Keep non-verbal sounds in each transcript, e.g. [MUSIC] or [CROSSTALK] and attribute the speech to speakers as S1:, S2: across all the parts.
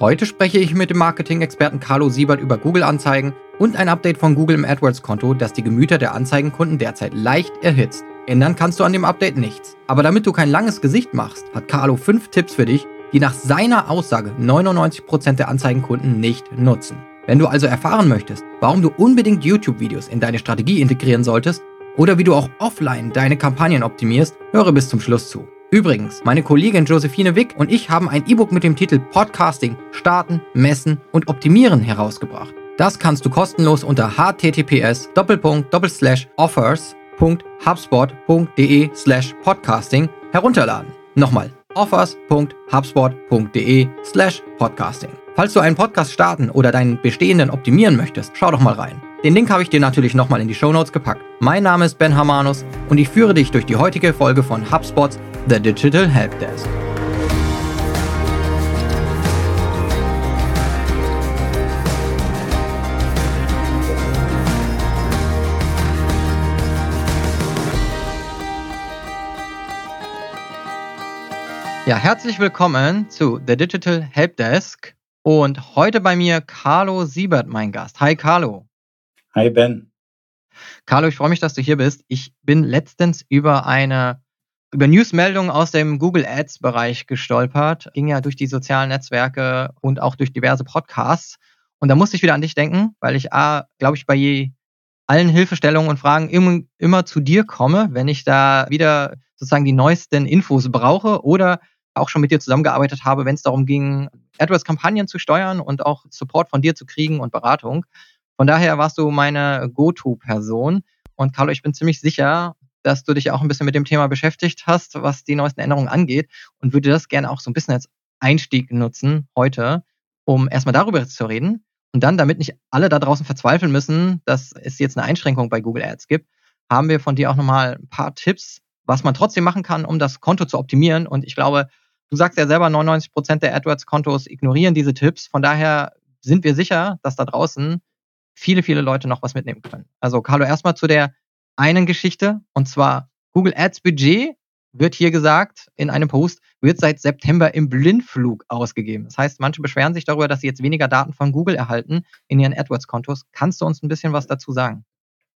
S1: Heute spreche ich mit dem Marketing-Experten Carlo Siebert über Google-Anzeigen und ein Update von Google im AdWords-Konto, das die Gemüter der Anzeigenkunden derzeit leicht erhitzt. Ändern kannst du an dem Update nichts. Aber damit du kein langes Gesicht machst, hat Carlo fünf Tipps für dich, die nach seiner Aussage 99% der Anzeigenkunden nicht nutzen. Wenn du also erfahren möchtest, warum du unbedingt YouTube-Videos in deine Strategie integrieren solltest oder wie du auch offline deine Kampagnen optimierst, höre bis zum Schluss zu. Übrigens, meine Kollegin Josephine Wick und ich haben ein E-Book mit dem Titel Podcasting starten, messen und optimieren herausgebracht. Das kannst du kostenlos unter https offers.hubspot.de slash podcasting herunterladen. Nochmal offers.hubspot.de slash podcasting. Falls du einen Podcast starten oder deinen bestehenden optimieren möchtest, schau doch mal rein. Den Link habe ich dir natürlich nochmal in die Show Notes gepackt. Mein Name ist Ben Hamanus und ich führe dich durch die heutige Folge von HubSpots The Digital Helpdesk. Ja, herzlich willkommen zu The Digital Helpdesk und heute bei mir Carlo Siebert, mein Gast. Hi Carlo.
S2: Hi Ben.
S1: Carlo, ich freue mich, dass du hier bist. Ich bin letztens über eine über Newsmeldungen aus dem Google Ads Bereich gestolpert, ging ja durch die sozialen Netzwerke und auch durch diverse Podcasts. Und da musste ich wieder an dich denken, weil ich A, glaube ich, bei je allen Hilfestellungen und Fragen immer, immer zu dir komme, wenn ich da wieder sozusagen die neuesten Infos brauche oder auch schon mit dir zusammengearbeitet habe, wenn es darum ging, AdWords-Kampagnen zu steuern und auch Support von dir zu kriegen und Beratung. Von daher warst du meine Go-To-Person. Und Carlo, ich bin ziemlich sicher, dass du dich auch ein bisschen mit dem Thema beschäftigt hast, was die neuesten Änderungen angeht und würde das gerne auch so ein bisschen als Einstieg nutzen heute, um erstmal darüber zu reden und dann, damit nicht alle da draußen verzweifeln müssen, dass es jetzt eine Einschränkung bei Google Ads gibt, haben wir von dir auch nochmal ein paar Tipps, was man trotzdem machen kann, um das Konto zu optimieren. Und ich glaube, du sagst ja selber, 99 Prozent der AdWords-Kontos ignorieren diese Tipps. Von daher sind wir sicher, dass da draußen viele, viele Leute noch was mitnehmen können. Also, Carlo, erstmal zu der einen Geschichte und zwar Google Ads Budget wird hier gesagt in einem Post, wird seit September im Blindflug ausgegeben. Das heißt, manche beschweren sich darüber, dass sie jetzt weniger Daten von Google erhalten in ihren AdWords-Kontos. Kannst du uns ein bisschen was dazu sagen?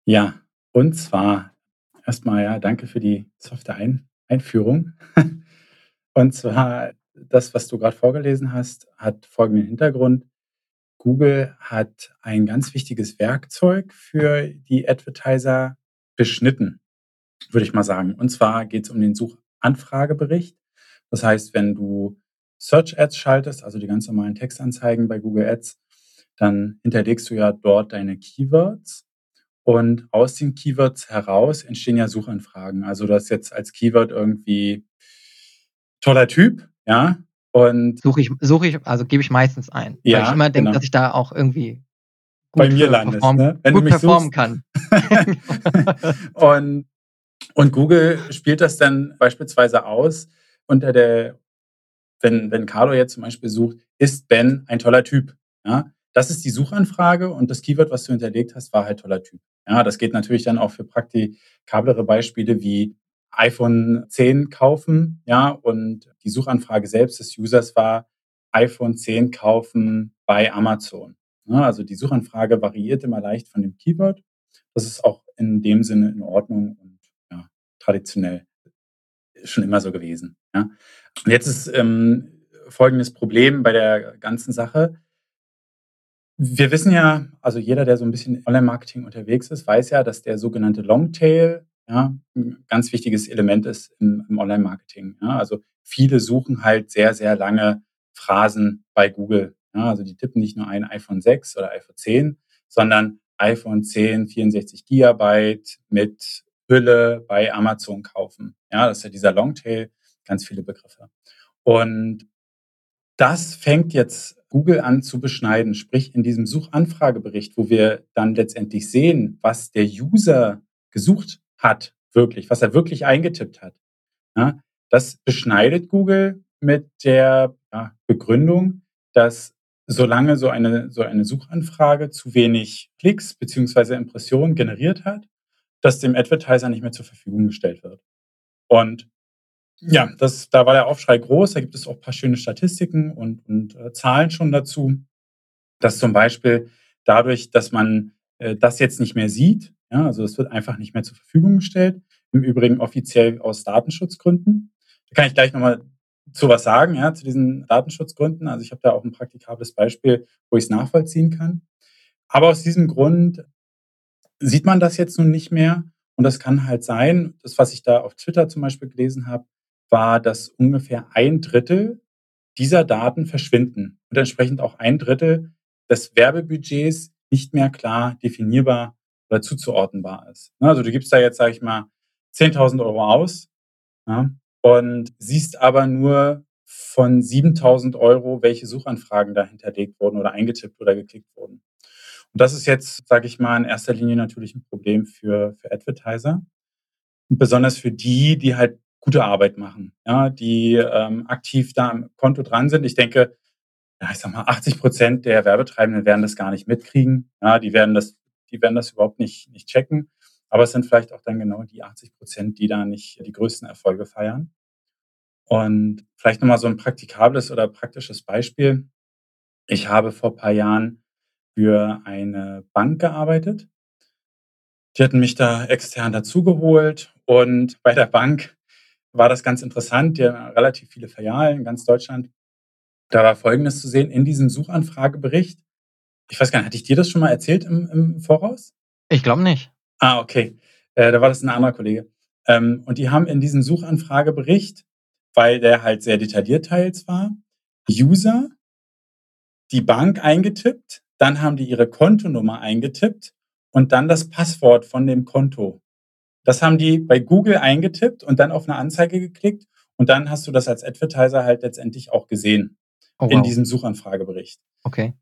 S2: Ja, und zwar erstmal ja, danke für die softe Ein Einführung. [LAUGHS] und zwar das, was du gerade vorgelesen hast, hat folgenden Hintergrund. Google hat ein ganz wichtiges Werkzeug für die Advertiser beschnitten, würde ich mal sagen. Und zwar geht es um den Suchanfragebericht. Das heißt, wenn du Search Ads schaltest, also die ganz normalen Textanzeigen bei Google Ads, dann hinterlegst du ja dort deine Keywords. Und aus den Keywords heraus entstehen ja Suchanfragen. Also das jetzt als Keyword irgendwie toller Typ, ja.
S1: Und suche ich, suche ich, also gebe ich meistens ein. Ja, weil ich immer denke, genau. dass ich da auch irgendwie
S2: bei mir landest, ne?
S1: wenn gut du mich performen suchst. kann. [LAUGHS]
S2: und, und Google spielt das dann beispielsweise aus unter der, wenn, wenn Carlo jetzt zum Beispiel sucht, ist Ben ein toller Typ? Ja, das ist die Suchanfrage und das Keyword, was du hinterlegt hast, war halt toller Typ. Ja, das geht natürlich dann auch für praktikablere Beispiele wie iPhone 10 kaufen, ja, und die Suchanfrage selbst des Users war iPhone 10 kaufen bei Amazon. Ne? Also die Suchanfrage variiert immer leicht von dem Keyword. Das ist auch in dem Sinne in Ordnung und ja, traditionell schon immer so gewesen. Ja. Und jetzt ist ähm, folgendes Problem bei der ganzen Sache. Wir wissen ja, also jeder, der so ein bisschen Online-Marketing unterwegs ist, weiß ja, dass der sogenannte Longtail ja, ein ganz wichtiges Element ist im, im Online-Marketing. Ja. Also viele suchen halt sehr, sehr lange Phrasen bei Google ja, also die tippen nicht nur ein iPhone 6 oder iPhone 10, sondern iPhone 10, 64 Gigabyte mit Hülle bei Amazon kaufen. Ja, das ist ja dieser Longtail, ganz viele Begriffe. Und das fängt jetzt Google an zu beschneiden, sprich in diesem Suchanfragebericht, wo wir dann letztendlich sehen, was der User gesucht hat, wirklich, was er wirklich eingetippt hat. Ja, das beschneidet Google mit der ja, Begründung, dass solange so eine, so eine Suchanfrage zu wenig Klicks beziehungsweise Impressionen generiert hat, dass dem Advertiser nicht mehr zur Verfügung gestellt wird. Und Ja, das, da war der Aufschrei groß. Da gibt es auch paar schöne Statistiken und, und äh, Zahlen schon dazu, dass zum Beispiel dadurch, dass man äh, das jetzt nicht mehr sieht, ja, also es wird einfach nicht mehr zur Verfügung gestellt, im Übrigen offiziell aus Datenschutzgründen. Da kann ich gleich nochmal zu was sagen, ja, zu diesen Datenschutzgründen. Also ich habe da auch ein praktikables Beispiel, wo ich es nachvollziehen kann. Aber aus diesem Grund sieht man das jetzt nun nicht mehr. Und das kann halt sein, das, was ich da auf Twitter zum Beispiel gelesen habe, war, dass ungefähr ein Drittel dieser Daten verschwinden und entsprechend auch ein Drittel des Werbebudgets nicht mehr klar definierbar oder zuzuordnenbar ist. Ne, also du gibst da jetzt, sage ich mal, 10.000 Euro aus ja, und siehst aber nur von 7.000 Euro, welche Suchanfragen da hinterlegt wurden oder eingetippt oder geklickt wurden. Und das ist jetzt, sage ich mal, in erster Linie natürlich ein Problem für, für Advertiser. Und besonders für die, die halt gute Arbeit machen, ja, die ähm, aktiv da am Konto dran sind. Ich denke, ja, ich sag mal, 80 Prozent der Werbetreibenden werden das gar nicht mitkriegen. Ja, die werden das, die werden das überhaupt nicht, nicht checken. Aber es sind vielleicht auch dann genau die 80 Prozent, die da nicht die größten Erfolge feiern. Und vielleicht nochmal so ein praktikables oder praktisches Beispiel. Ich habe vor paar Jahren für eine Bank gearbeitet. Die hatten mich da extern dazugeholt und [LAUGHS] bei der Bank war das ganz interessant. Die haben relativ viele Filialen in ganz Deutschland. Da war Folgendes zu sehen in diesem Suchanfragebericht. Ich weiß gar nicht, hatte ich dir das schon mal erzählt im, im Voraus?
S1: Ich glaube nicht.
S2: Ah, okay. Äh, da war das ein anderer Kollege. Ähm, und die haben in diesem Suchanfragebericht, weil der halt sehr detailliert teils war, User, die Bank eingetippt, dann haben die ihre Kontonummer eingetippt und dann das Passwort von dem Konto. Das haben die bei Google eingetippt und dann auf eine Anzeige geklickt und dann hast du das als Advertiser halt letztendlich auch gesehen oh, wow. in diesem Suchanfragebericht.
S1: Okay.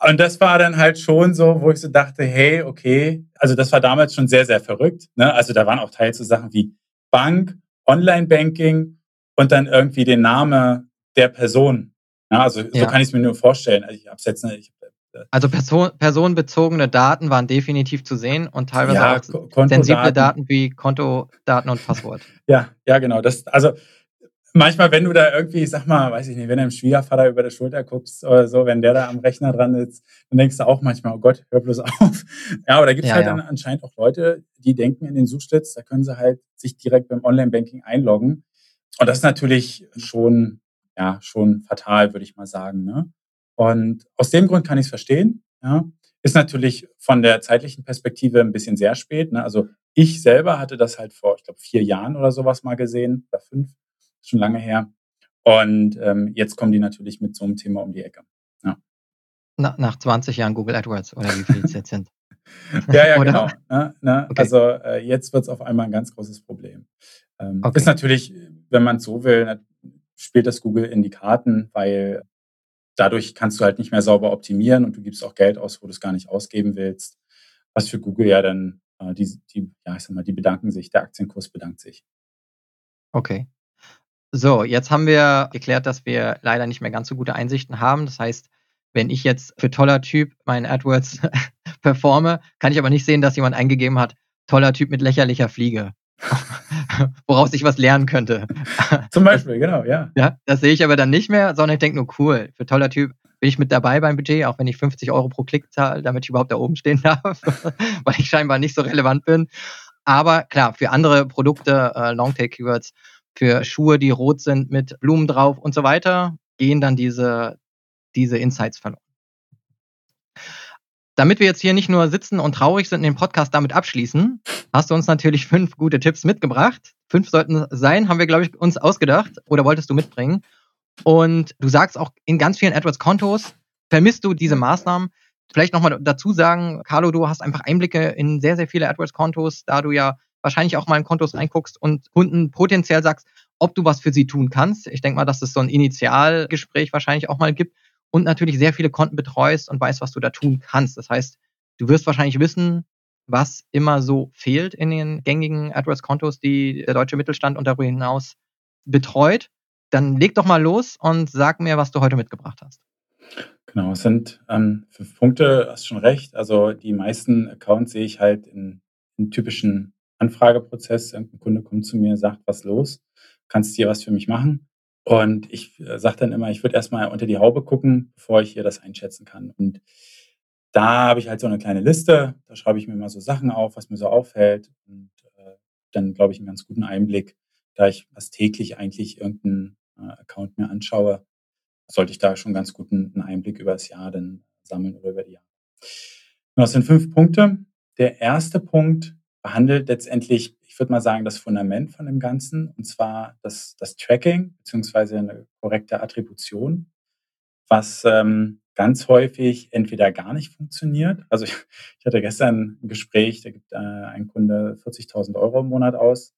S2: Und das war dann halt schon so, wo ich so dachte, hey, okay, also das war damals schon sehr, sehr verrückt. Ne? Also da waren auch Teile zu Sachen wie Bank, Online-Banking und dann irgendwie den Name der Person. Ja, also ja. so kann ich es mir nur vorstellen. Also ich habe jetzt, ich
S1: also Person, personenbezogene Daten waren definitiv zu sehen und teilweise ja, auch sensible Daten wie Kontodaten und Passwort.
S2: Ja, ja, genau. Das, also manchmal, wenn du da irgendwie, ich sag mal, weiß ich nicht, wenn du dem Schwiegervater über die Schulter guckst oder so, wenn der da am Rechner dran sitzt, dann denkst du auch manchmal, oh Gott, hör bloß [LAUGHS] auf. Ja, aber da gibt es ja, halt ja. dann anscheinend auch Leute, die denken in den Suchstitz, da können sie halt sich direkt beim Online-Banking einloggen. Und das ist natürlich schon, ja, schon fatal, würde ich mal sagen. Ne? Und aus dem Grund kann ich es verstehen. Ja. Ist natürlich von der zeitlichen Perspektive ein bisschen sehr spät. Ne? Also ich selber hatte das halt vor, ich glaube, vier Jahren oder sowas mal gesehen, oder fünf, schon lange her. Und ähm, jetzt kommen die natürlich mit so einem Thema um die Ecke. Ja.
S1: Na, nach 20 Jahren Google AdWords oder wie viel es jetzt sind. [LAUGHS]
S2: ja, ja, [LAUGHS] genau. Ne, ne? Okay. Also äh, jetzt wird es auf einmal ein ganz großes Problem. Ähm, okay. Ist natürlich, wenn man es so will, spielt das Google in die Karten, weil dadurch kannst du halt nicht mehr sauber optimieren und du gibst auch Geld aus, wo du es gar nicht ausgeben willst. Was für Google ja dann, äh, die, die, ja, ich sag mal, die bedanken sich, der Aktienkurs bedankt sich.
S1: Okay. So, jetzt haben wir geklärt, dass wir leider nicht mehr ganz so gute Einsichten haben. Das heißt, wenn ich jetzt für toller Typ meinen AdWords [LAUGHS] performe, kann ich aber nicht sehen, dass jemand eingegeben hat, toller Typ mit lächerlicher Fliege. [LAUGHS] woraus ich was lernen könnte. [LAUGHS]
S2: Zum Beispiel, genau, ja.
S1: Ja, das sehe ich aber dann nicht mehr, sondern ich denke nur, cool, für toller Typ bin ich mit dabei beim Budget, auch wenn ich 50 Euro pro Klick zahle, damit ich überhaupt da oben stehen darf, weil ich scheinbar nicht so relevant bin. Aber klar, für andere Produkte, äh, Longtail-Keywords, für Schuhe, die rot sind mit Blumen drauf und so weiter, gehen dann diese, diese Insights verloren. Damit wir jetzt hier nicht nur sitzen und traurig sind und den Podcast damit abschließen, hast du uns natürlich fünf gute Tipps mitgebracht. Fünf sollten sein, haben wir, glaube ich, uns ausgedacht oder wolltest du mitbringen. Und du sagst auch in ganz vielen AdWords-Kontos vermisst du diese Maßnahmen. Vielleicht nochmal dazu sagen, Carlo, du hast einfach Einblicke in sehr, sehr viele AdWords-Kontos, da du ja wahrscheinlich auch mal in Kontos reinguckst und Kunden potenziell sagst, ob du was für sie tun kannst. Ich denke mal, dass es so ein Initialgespräch wahrscheinlich auch mal gibt und natürlich sehr viele Konten betreust und weißt, was du da tun kannst. Das heißt, du wirst wahrscheinlich wissen, was immer so fehlt in den gängigen AdWords-Kontos, die der deutsche Mittelstand und darüber hinaus betreut. Dann leg doch mal los und sag mir, was du heute mitgebracht hast.
S2: Genau, es sind ähm, fünf Punkte, hast schon recht. Also die meisten Accounts sehe ich halt in, in typischen Anfrageprozess. Ein Kunde kommt zu mir, sagt, was los. kannst du hier was für mich machen? Und ich äh, sage dann immer, ich würde erstmal unter die Haube gucken, bevor ich hier das einschätzen kann. Und da habe ich halt so eine kleine Liste, da schreibe ich mir mal so Sachen auf, was mir so auffällt. Und äh, dann, glaube ich, einen ganz guten Einblick, da ich fast täglich eigentlich irgendeinen äh, Account mir anschaue, sollte ich da schon ganz guten Einblick über das Jahr dann sammeln oder über die Jahre. Und das sind fünf Punkte. Der erste Punkt behandelt letztendlich, ich würde mal sagen, das Fundament von dem Ganzen, und zwar das, das Tracking beziehungsweise eine korrekte Attribution, was ähm, ganz häufig entweder gar nicht funktioniert. Also ich, ich hatte gestern ein Gespräch, da gibt äh, ein Kunde 40.000 Euro im Monat aus.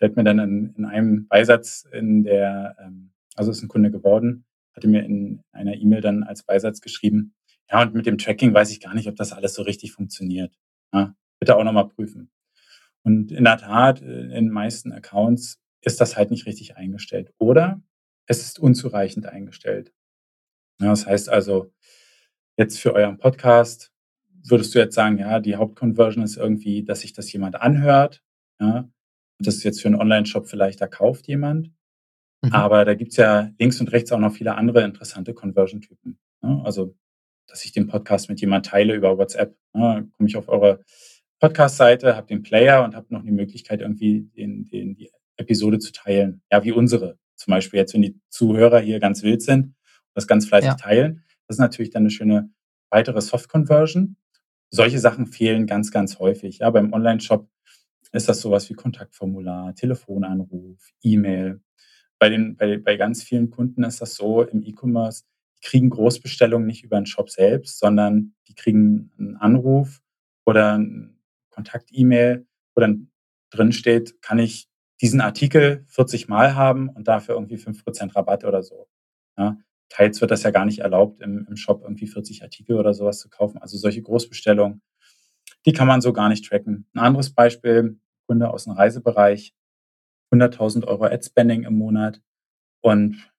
S2: Der hat mir dann in, in einem Beisatz in der, ähm, also ist ein Kunde geworden, hatte mir in einer E-Mail dann als Beisatz geschrieben, ja, und mit dem Tracking weiß ich gar nicht, ob das alles so richtig funktioniert. Ja, bitte auch nochmal prüfen. Und in der Tat, äh, in den meisten Accounts ist das halt nicht richtig eingestellt. Oder es ist unzureichend eingestellt. Ja, das heißt also, jetzt für euren Podcast würdest du jetzt sagen, ja, die Hauptconversion ist irgendwie, dass sich das jemand anhört. Ja, das ist jetzt für einen Online-Shop vielleicht, da kauft jemand. Mhm. Aber da gibt's ja links und rechts auch noch viele andere interessante Conversion-Typen. Ja, also, dass ich den Podcast mit jemand teile über WhatsApp. Ja, komme ich auf eure Podcast-Seite, habe den Player und habe noch die Möglichkeit, irgendwie den, den, die Episode zu teilen. Ja, wie unsere. Zum Beispiel jetzt, wenn die Zuhörer hier ganz wild sind und das ganz fleißig ja. teilen. Das ist natürlich dann eine schöne weitere Soft-Conversion. Solche Sachen fehlen ganz, ganz häufig. Ja, beim Online-Shop ist das sowas wie Kontaktformular, Telefonanruf, E-Mail. Bei, den, bei, bei ganz vielen Kunden ist das so im E-Commerce, die kriegen Großbestellungen nicht über den Shop selbst, sondern die kriegen einen Anruf oder Kontakt-E-Mail, wo dann drin steht, kann ich diesen Artikel 40 Mal haben und dafür irgendwie 5% Rabatt oder so. Ja, teils wird das ja gar nicht erlaubt, im, im Shop irgendwie 40 Artikel oder sowas zu kaufen. Also solche Großbestellungen, die kann man so gar nicht tracken. Ein anderes Beispiel, Kunde aus dem Reisebereich, 100.000 Euro Ad-Spending im Monat und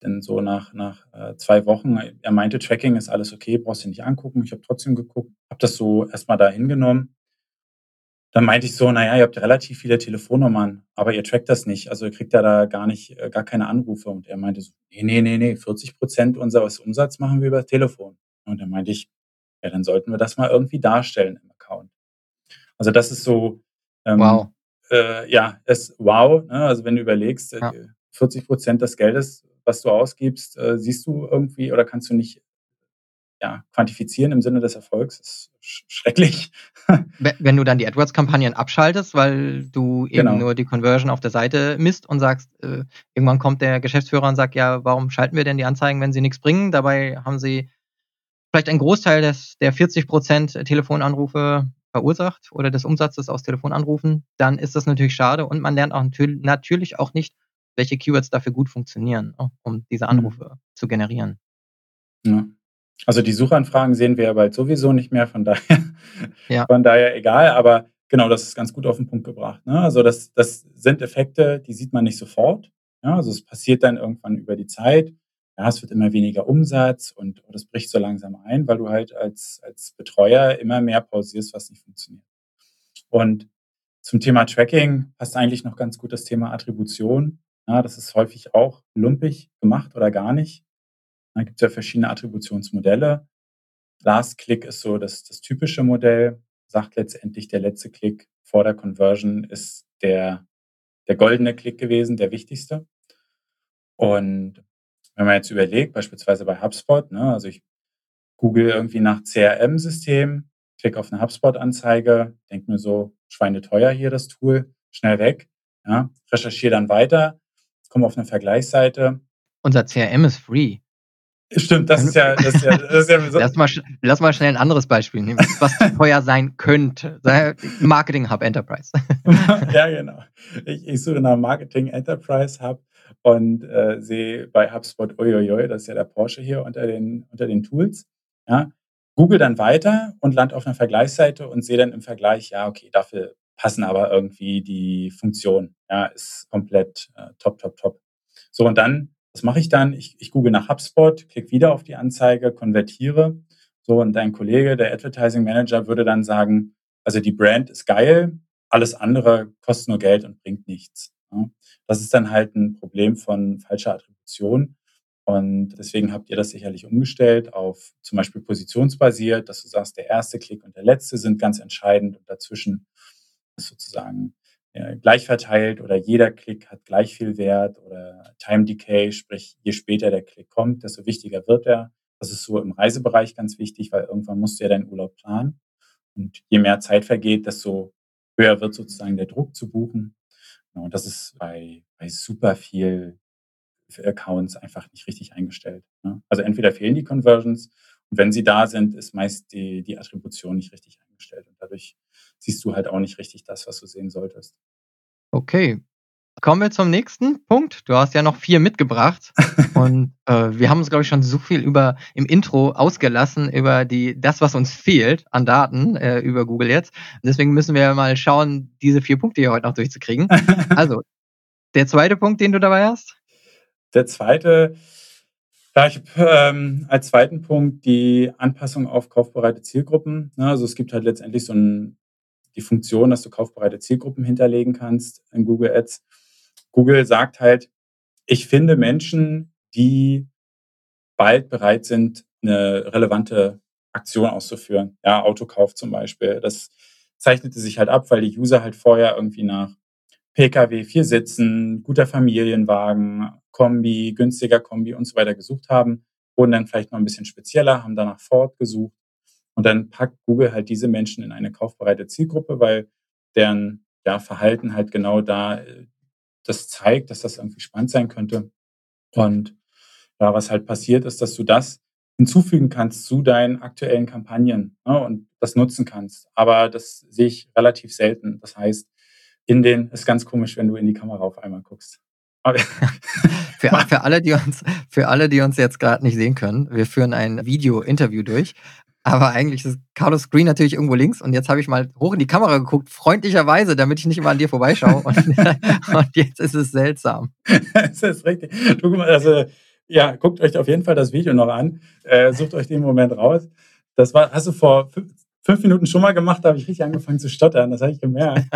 S2: dann so nach, nach äh, zwei Wochen, er meinte, Tracking ist alles okay, brauchst du nicht angucken. Ich habe trotzdem geguckt, habe das so erstmal da hingenommen dann meinte ich so, naja, ihr habt relativ viele Telefonnummern, aber ihr trackt das nicht. Also ihr kriegt ja da gar nicht, äh, gar keine Anrufe. Und er meinte so, nee, nee, nee, nee, 40 Prozent unseres Umsatz machen wir über Telefon. Und dann meinte ich, ja, dann sollten wir das mal irgendwie darstellen im Account. Also das ist so,
S1: ähm, wow.
S2: Äh, ja, es wow. Ne? Also wenn du überlegst, äh, ja. 40 Prozent des Geldes, was du ausgibst, äh, siehst du irgendwie oder kannst du nicht ja, quantifizieren im Sinne des Erfolgs ist schrecklich. [LAUGHS]
S1: Wenn du dann die AdWords-Kampagnen abschaltest, weil du eben genau. nur die Conversion auf der Seite misst und sagst, äh, irgendwann kommt der Geschäftsführer und sagt, ja, warum schalten wir denn die Anzeigen, wenn sie nichts bringen? Dabei haben sie vielleicht einen Großteil des, der 40 Prozent Telefonanrufe verursacht oder des Umsatzes aus Telefonanrufen, dann ist das natürlich schade und man lernt auch natürlich auch nicht, welche Keywords dafür gut funktionieren, um diese mhm. Anrufe mhm. zu generieren.
S2: Ja. Also die Suchanfragen sehen wir ja bald sowieso nicht mehr, von daher, ja. [LAUGHS] von daher egal, aber genau, das ist ganz gut auf den Punkt gebracht. Ne? Also das, das sind Effekte, die sieht man nicht sofort. Ja? Also es passiert dann irgendwann über die Zeit. Ja, es wird immer weniger Umsatz und das bricht so langsam ein, weil du halt als, als Betreuer immer mehr pausierst, was nicht funktioniert. Und zum Thema Tracking passt eigentlich noch ganz gut das Thema Attribution. Ja, das ist häufig auch lumpig gemacht oder gar nicht. Da gibt es ja verschiedene Attributionsmodelle. Last Click ist so das, das typische Modell, sagt letztendlich, der letzte Klick vor der Conversion ist der, der goldene Klick gewesen, der wichtigste. Und wenn man jetzt überlegt, beispielsweise bei HubSpot, ne, also ich google irgendwie nach CRM-System, klicke auf eine HubSpot-Anzeige, denke mir so, schweineteuer hier das Tool, schnell weg, ja, recherchiere dann weiter, komme auf eine Vergleichsseite.
S1: Unser CRM ist free.
S2: Stimmt, das ist ja, das ist ja, das ist ja
S1: so. lass, mal, lass mal schnell ein anderes Beispiel nehmen, was teuer sein könnte. Marketing Hub Enterprise. [LAUGHS]
S2: ja, genau. Ich, ich suche nach Marketing Enterprise Hub und äh, sehe bei HubSpot, uiuiui, das ist ja der Porsche hier unter den, unter den Tools. Ja. Google dann weiter und land auf einer Vergleichsseite und sehe dann im Vergleich, ja, okay, dafür passen aber irgendwie die Funktionen. Ja, ist komplett äh, top, top, top. So, und dann was mache ich dann? Ich, ich google nach HubSpot, klicke wieder auf die Anzeige, konvertiere. So, und dein Kollege, der Advertising Manager, würde dann sagen, also die Brand ist geil, alles andere kostet nur Geld und bringt nichts. Das ist dann halt ein Problem von falscher Attribution. Und deswegen habt ihr das sicherlich umgestellt auf zum Beispiel positionsbasiert, dass du sagst, der erste Klick und der letzte sind ganz entscheidend und dazwischen ist sozusagen gleich verteilt oder jeder Klick hat gleich viel Wert oder Time Decay, sprich je später der Klick kommt, desto wichtiger wird er. Das ist so im Reisebereich ganz wichtig, weil irgendwann musst du ja deinen Urlaub planen. Und je mehr Zeit vergeht, desto höher wird sozusagen der Druck zu buchen. Und das ist bei, bei super viel Accounts einfach nicht richtig eingestellt. Ne? Also entweder fehlen die Conversions und wenn sie da sind, ist meist die, die Attribution nicht richtig eingestellt und dadurch siehst du halt auch nicht richtig das, was du sehen solltest.
S1: Okay. Kommen wir zum nächsten Punkt. Du hast ja noch vier mitgebracht [LAUGHS] und äh, wir haben uns, glaube ich, schon so viel über im Intro ausgelassen über die das, was uns fehlt an Daten äh, über Google jetzt. Deswegen müssen wir mal schauen, diese vier Punkte hier heute noch durchzukriegen. [LAUGHS] Also der zweite Punkt, den du dabei hast.
S2: Der zweite, ja, ich habe ähm, als zweiten Punkt die Anpassung auf kaufbereite Zielgruppen. Ja, also es gibt halt letztendlich so ein, die Funktion, dass du kaufbereite Zielgruppen hinterlegen kannst in Google Ads. Google sagt halt, ich finde Menschen, die bald bereit sind, eine relevante Aktion auszuführen. Ja, Autokauf zum Beispiel. Das zeichnete sich halt ab, weil die User halt vorher irgendwie nach Pkw, vier Sitzen, guter Familienwagen, Kombi, günstiger Kombi und so weiter gesucht haben, wurden dann vielleicht noch ein bisschen spezieller, haben danach Ford gesucht und dann packt Google halt diese Menschen in eine kaufbereite Zielgruppe, weil deren ja, Verhalten halt genau da äh, das zeigt, dass das irgendwie spannend sein könnte. Und ja, was halt passiert ist, dass du das hinzufügen kannst zu deinen aktuellen Kampagnen ne, und das nutzen kannst. Aber das sehe ich relativ selten. Das heißt, in den, ist ganz komisch, wenn du in die Kamera auf einmal guckst. [LAUGHS]
S1: für, für, alle, die uns, für alle, die uns jetzt gerade nicht sehen können, wir führen ein Video-Interview durch. Aber eigentlich ist Carlos Green natürlich irgendwo links und jetzt habe ich mal hoch in die Kamera geguckt, freundlicherweise, damit ich nicht immer an dir vorbeischaue. Und, [LAUGHS] und jetzt ist es seltsam. [LAUGHS]
S2: das ist richtig. Also, ja, guckt euch auf jeden Fall das Video noch an. Äh, sucht euch den Moment raus. Das war, hast du vor fünf Minuten schon mal gemacht, da habe ich richtig angefangen zu stottern, das habe ich gemerkt.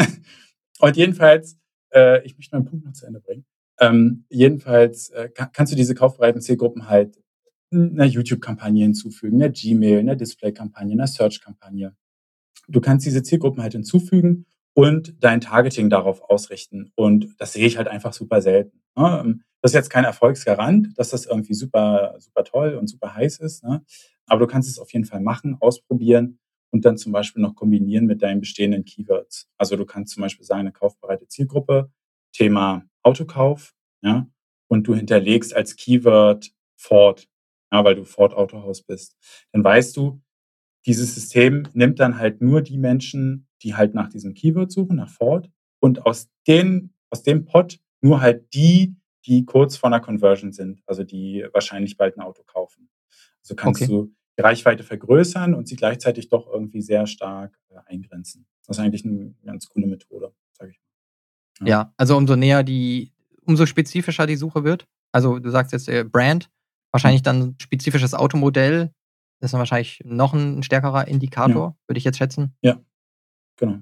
S2: [LAUGHS] und jedenfalls, äh, ich möchte meinen Punkt noch zu Ende bringen. Ähm, jedenfalls äh, kann, kannst du diese kaufbereiten Zielgruppen halt einer YouTube-Kampagne hinzufügen, einer Gmail, einer Display-Kampagne, einer Search-Kampagne. Du kannst diese Zielgruppen halt hinzufügen und dein Targeting darauf ausrichten. Und das sehe ich halt einfach super selten. Ne? Ähm, das ist jetzt kein Erfolgsgarant, dass das irgendwie super, super toll und super heiß ist. Ne? Aber du kannst es auf jeden Fall machen, ausprobieren und dann zum Beispiel noch kombinieren mit deinen bestehenden Keywords. Also du kannst zum Beispiel sagen, eine kaufbereite Zielgruppe, Thema Autokauf, ja, und du hinterlegst als Keyword Ford, ja, weil du Ford Autohaus bist. Dann weißt du, dieses System nimmt dann halt nur die Menschen, die halt nach diesem Keyword suchen, nach Ford, und aus den, aus dem Pot nur halt die, die kurz vor einer Conversion sind, also die wahrscheinlich bald ein Auto kaufen. Also kannst okay. du die Reichweite vergrößern und sie gleichzeitig doch irgendwie sehr stark äh, eingrenzen. Das ist eigentlich eine ganz coole Methode, sage ich
S1: mal. Ja. ja. also umso näher die, umso spezifischer die Suche wird. Also du sagst jetzt äh, Brand, wahrscheinlich dann spezifisches Automodell. Das ist dann wahrscheinlich noch ein stärkerer Indikator, ja. würde ich jetzt schätzen.
S2: Ja, genau.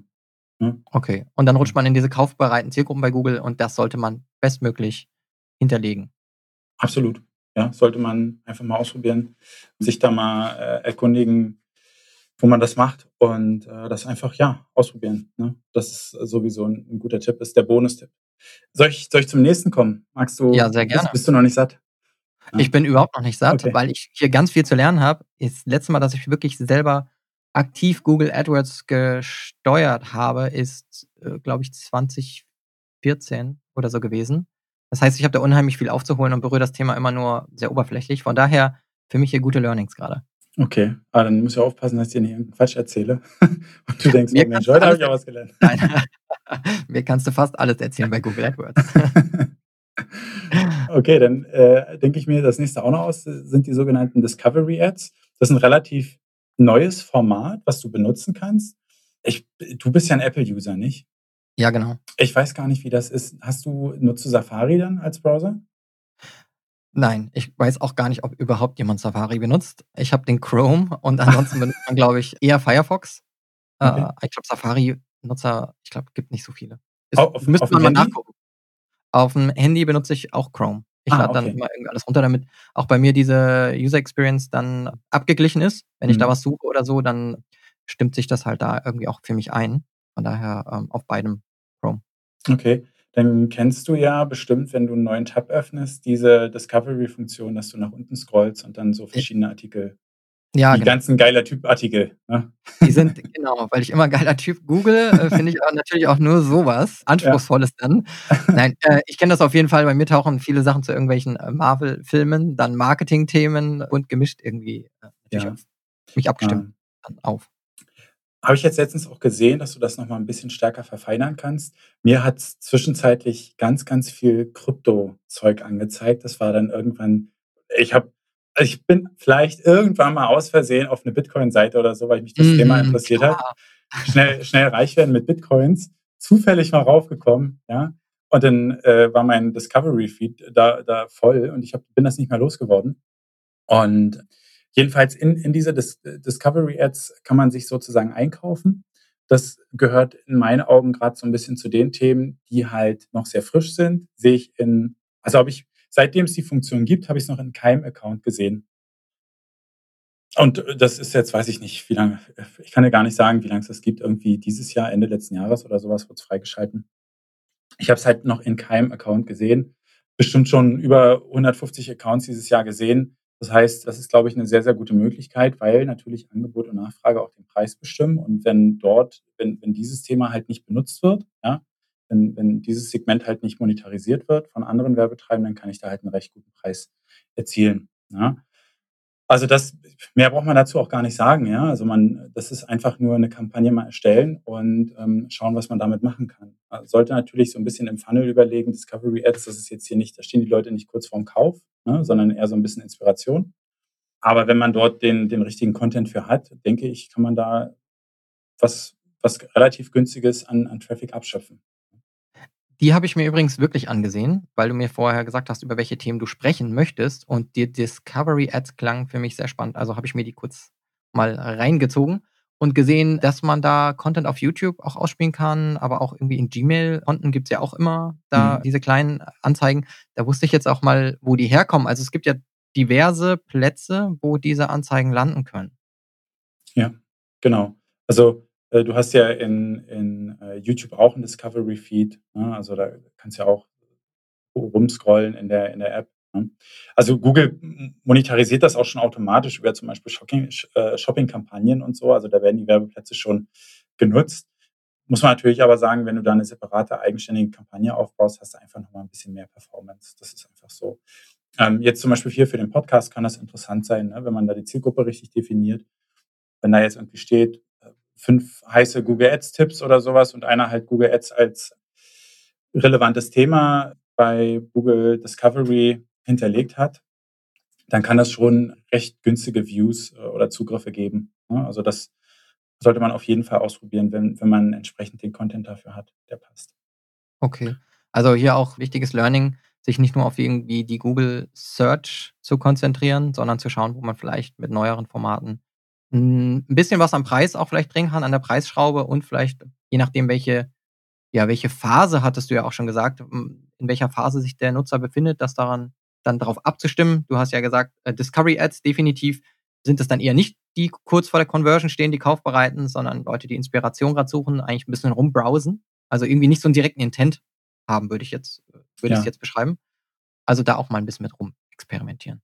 S1: Ja. Okay, und dann rutscht man in diese kaufbereiten Zielgruppen bei Google und das sollte man bestmöglich hinterlegen.
S2: Absolut. Ja, sollte man einfach mal ausprobieren, sich da mal äh, erkundigen, wo man das macht und äh, das einfach, ja, ausprobieren. Ne? Das ist sowieso ein, ein guter Tipp, ist der Bonustipp. Soll ich, soll ich zum nächsten kommen? Magst du?
S1: Ja, sehr gerne.
S2: Bist, bist du noch nicht satt?
S1: Ja. Ich bin überhaupt noch nicht satt, okay. weil ich hier ganz viel zu lernen habe. Das letzte Mal, dass ich wirklich selber aktiv Google AdWords gesteuert habe, ist, äh, glaube ich, 2014 oder so gewesen. Das heißt, ich habe da unheimlich viel aufzuholen und berühre das Thema immer nur sehr oberflächlich. Von daher für mich hier gute Learnings gerade.
S2: Okay, aber dann muss ich aufpassen, dass ich dir nicht irgendeinen Quatsch erzähle. [LAUGHS] Und du [LAUGHS] denkst, mir Mensch, heute habe ich auch was gelernt. [LAUGHS] Nein,
S1: mir kannst du fast alles erzählen bei Google AdWords.
S2: okay, dann äh, denke ich mir das nächste auch noch aus, sind die sogenannten Discovery Ads. Das ist ein relativ neues Format, was du benutzen kannst. Ich, du bist ja ein Apple-User, nicht?
S1: Ja, genau.
S2: Ich weiß gar nicht, wie das ist. Hast du, nutzt du Safari dann als Browser?
S1: Nein, ich weiß auch gar nicht, ob überhaupt jemand Safari benutzt. Ich habe den Chrome und ansonsten benutzt man, [LAUGHS] glaube ich, eher Firefox. Äh, okay. Äh, ich glaube, Safari-Nutzer, ich glaube, gibt nicht so viele. Ist, auf, müsste auf man mal Handy? nachgucken. Auf dem Handy benutze ich auch Chrome. Ich ah, lade dann okay. immer irgendwie alles runter, damit auch bei mir diese User Experience dann abgeglichen ist. Wenn mhm. ich da mhm. was suche oder so, dann stimmt sich das halt da irgendwie auch für mich ein. Von daher ähm, auf beidem.
S2: Okay. Dann kennst du ja bestimmt, wenn du einen neuen Tab öffnest, diese Discovery-Funktion, dass du nach unten scrollst und dann so verschiedene Artikel ja, die genau. ganzen geiler Typ-Artikel. Ne?
S1: Die sind, genau, weil ich immer geiler Typ google, äh, finde ich natürlich auch nur sowas. [LAUGHS] Anspruchsvolles ja. dann. Nein, äh, ich kenne das auf jeden Fall. Bei mir tauchen viele Sachen zu irgendwelchen äh, Marvel-Filmen, dann Marketing-Themen und gemischt irgendwie äh, ja. auf mich abgestimmt ja. auf.
S2: Habe ich jetzt letztens auch gesehen, dass du das nochmal ein bisschen stärker verfeinern kannst. Mir hat zwischenzeitlich ganz, ganz viel Krypto-Zeug angezeigt. Das war dann irgendwann, ich habe also ich bin vielleicht irgendwann mal aus Versehen auf eine Bitcoin-Seite oder so, weil mich das mm, Thema interessiert klar. hat. Schnell, schnell reich werden mit Bitcoins. Zufällig mal raufgekommen, ja. Und dann äh, war mein Discovery-Feed da, da voll und ich hab, bin das nicht mehr losgeworden. Und jedenfalls in, in diese Dis Discovery-Ads kann man sich sozusagen einkaufen. Das gehört in meinen Augen gerade so ein bisschen zu den Themen, die halt noch sehr frisch sind. Sehe ich in, also habe ich Seitdem es die Funktion gibt, habe ich es noch in keinem Account gesehen. Und das ist jetzt, weiß ich nicht, wie lange, ich kann ja gar nicht sagen, wie lange es das gibt. Irgendwie dieses Jahr, Ende letzten Jahres oder sowas, wird es freigeschalten. Ich habe es halt noch in keinem Account gesehen. Bestimmt schon über 150 Accounts dieses Jahr gesehen. Das heißt, das ist, glaube ich, eine sehr, sehr gute Möglichkeit, weil natürlich Angebot und Nachfrage auch den Preis bestimmen. Und wenn dort, wenn, wenn dieses Thema halt nicht benutzt wird, ja, wenn, wenn dieses Segment halt nicht monetarisiert wird von anderen Werbetreibenden, kann ich da halt einen recht guten Preis erzielen. Ja. Also das, mehr braucht man dazu auch gar nicht sagen, ja. Also man, das ist einfach nur eine Kampagne mal erstellen und ähm, schauen, was man damit machen kann. Man sollte natürlich so ein bisschen im Funnel überlegen, Discovery Ads, das ist jetzt hier nicht, da stehen die Leute nicht kurz vorm Kauf, ne, sondern eher so ein bisschen Inspiration. Aber wenn man dort den, den richtigen Content für hat, denke ich, kann man da was, was relativ günstiges an, an Traffic abschöpfen.
S1: Die habe ich mir übrigens wirklich angesehen, weil du mir vorher gesagt hast, über welche Themen du sprechen möchtest. Und die Discovery Ads klang für mich sehr spannend. Also habe ich mir die kurz mal reingezogen und gesehen, dass man da Content auf YouTube auch ausspielen kann, aber auch irgendwie in Gmail-Konten gibt es ja auch immer da mhm. diese kleinen Anzeigen. Da wusste ich jetzt auch mal, wo die herkommen. Also es gibt ja diverse Plätze, wo diese Anzeigen landen können.
S2: Ja, genau. Also äh, du hast ja in, in äh, YouTube auch ein Discovery-Feed. Ne? Also da kannst du ja auch rumscrollen in der, in der App. Ne? Also Google monetarisiert das auch schon automatisch über zum Beispiel äh, Shopping-Kampagnen und so. Also da werden die Werbeplätze schon genutzt. Muss man natürlich aber sagen, wenn du da eine separate, eigenständige Kampagne aufbaust, hast du einfach nochmal ein bisschen mehr Performance. Das ist einfach so. Ähm, jetzt zum Beispiel hier für den Podcast kann das interessant sein, ne? wenn man da die Zielgruppe richtig definiert. Wenn da jetzt irgendwie steht, fünf heiße Google Ads Tipps oder sowas und einer halt Google Ads als relevantes Thema bei Google Discovery hinterlegt hat, dann kann das schon recht günstige Views äh, oder Zugriffe geben. Ne? Also das sollte man auf jeden Fall ausprobieren, wenn, wenn man entsprechend den Content dafür hat, der passt.
S1: Okay. Also hier auch wichtiges Learning, sich nicht nur auf irgendwie die Google Search zu konzentrieren, sondern zu schauen, wo man vielleicht mit neueren Formaten ein bisschen was am Preis auch vielleicht drehen kann, an der Preisschraube und vielleicht, je nachdem, welche, ja, welche Phase hattest du ja auch schon gesagt, in welcher Phase sich der Nutzer befindet, das daran dann darauf abzustimmen. Du hast ja gesagt, äh, Discovery Ads definitiv sind es dann eher nicht die kurz vor der Conversion stehen, die kaufbereiten, sondern Leute, die Inspiration gerade suchen, eigentlich ein bisschen rumbrowsen. Also irgendwie nicht so einen direkten Intent haben, würde ich jetzt, würde ja. ich jetzt beschreiben. Also da auch mal ein bisschen mit rum experimentieren.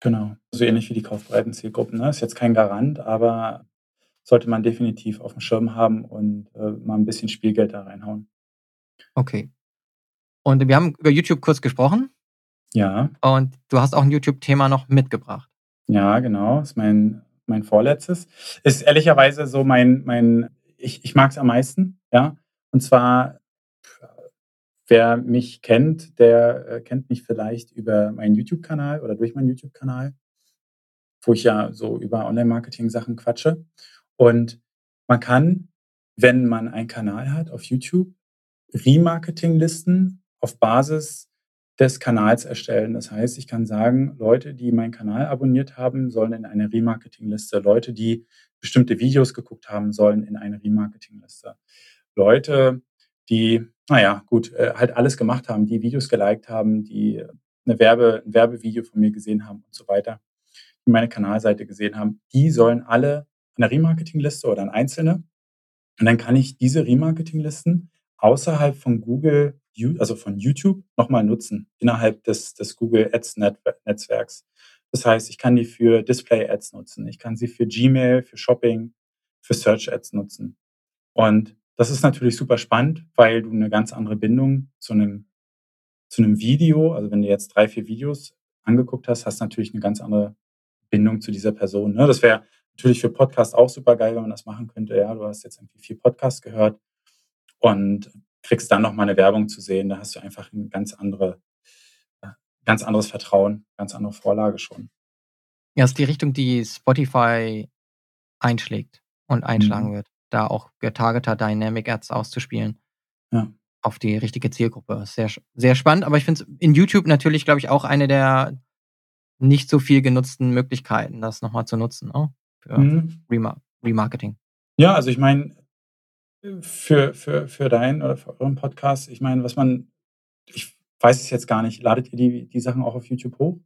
S2: Genau, so ähnlich wie die kaufbereiten Zielgruppen. Ne? Ist jetzt kein Garant, aber sollte man definitiv auf dem Schirm haben und äh, mal ein bisschen Spielgeld da reinhauen.
S1: Okay. Und wir haben über YouTube kurz gesprochen.
S2: Ja.
S1: Und du hast auch ein YouTube-Thema noch mitgebracht.
S2: Ja, genau. Ist mein, mein vorletztes. Ist ehrlicherweise so mein, mein, ich, ich mag es am meisten, ja. Und zwar Wer mich kennt, der äh, kennt mich vielleicht über meinen YouTube-Kanal oder durch meinen YouTube-Kanal, wo ich ja so über Online-Marketing-Sachen quatsche. Und man kann, wenn man einen Kanal hat auf YouTube, Remarketing-Listen auf Basis des Kanals erstellen. Das heißt, ich kann sagen, Leute, die meinen Kanal abonniert haben, sollen in eine Remarketing-Liste. Leute, die bestimmte Videos geguckt haben, sollen in eine Remarketing-Liste. Leute, die, naja, gut, äh, halt alles gemacht haben, die Videos geliked haben, die eine Werbe, ein Werbevideo von mir gesehen haben und so weiter, die meine Kanalseite gesehen haben, die sollen alle an der Remarketing-Liste oder an einzelne. Und dann kann ich diese Remarketing-Listen außerhalb von Google, also von YouTube, nochmal nutzen, innerhalb des, des Google Ads-Netzwerks. Das heißt, ich kann die für Display-Ads nutzen, ich kann sie für Gmail, für Shopping, für Search-Ads nutzen. Und das ist natürlich super spannend, weil du eine ganz andere Bindung zu einem, zu einem Video, also wenn du jetzt drei, vier Videos angeguckt hast, hast du natürlich eine ganz andere Bindung zu dieser Person. Ne? Das wäre natürlich für Podcast auch super geil, wenn man das machen könnte. Ja, du hast jetzt irgendwie vier Podcasts gehört und kriegst dann nochmal eine Werbung zu sehen. Da hast du einfach ein ganz andere, ganz anderes Vertrauen, ganz andere Vorlage schon.
S1: Ja, ist die Richtung, die Spotify einschlägt und einschlagen mhm. wird, da auch getargeter Dynamic Ads auszuspielen. Ja. Auf die richtige Zielgruppe. Sehr, sehr spannend, aber ich finde es in YouTube natürlich, glaube ich, auch eine der nicht so viel genutzten Möglichkeiten, das nochmal zu nutzen, ne? für mhm. Remar Remarketing.
S2: Ja, also ich meine, für, für, für deinen oder für euren Podcast, ich meine, was man, ich weiß es jetzt gar nicht, ladet ihr die, die Sachen auch auf YouTube hoch?